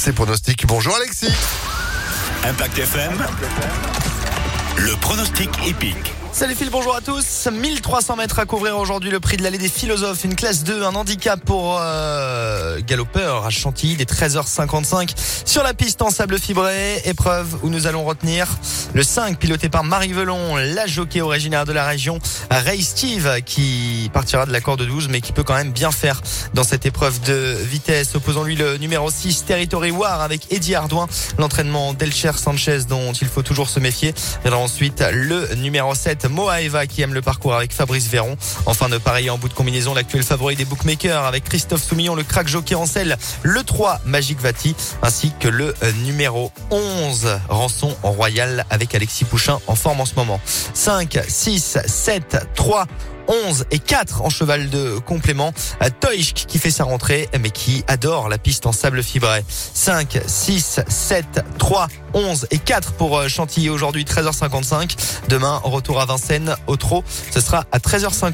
ses pronostics. Bonjour Alexis. Impact FM. Le pronostic épique. Salut Phil, bonjour à tous. 1300 mètres à couvrir aujourd'hui, le prix de l'allée des philosophes, une classe 2, un handicap pour euh, galopeur à Chantilly, des 13h55 sur la piste en sable fibré. Épreuve où nous allons retenir le 5 piloté par Marie Velon, la jockey originaire de la région, Ray Steve qui partira de la corde 12 mais qui peut quand même bien faire dans cette épreuve de vitesse. Opposons-lui le numéro 6 Territory War avec Eddie Ardouin, l'entraînement d'Elcher Sanchez dont il faut toujours se méfier. Et ensuite le numéro 7 Moaeva qui aime le parcours avec Fabrice Véron. Enfin de pareil en bout de combinaison, l'actuel favori des bookmakers avec Christophe Soumillon, le crack jockey le 3 Magic Vati, ainsi que le euh, numéro 11 Rançon Royal avec Alexis Pouchin en forme en ce moment. 5, 6, 7, 3, 11 et 4 en cheval de complément. Euh, Toishk qui fait sa rentrée mais qui adore la piste en sable fibré. 5, 6, 7, 3, 11 et 4 pour euh, Chantilly aujourd'hui 13h55. Demain retour à Vincennes au trot. Ce sera à 13h50.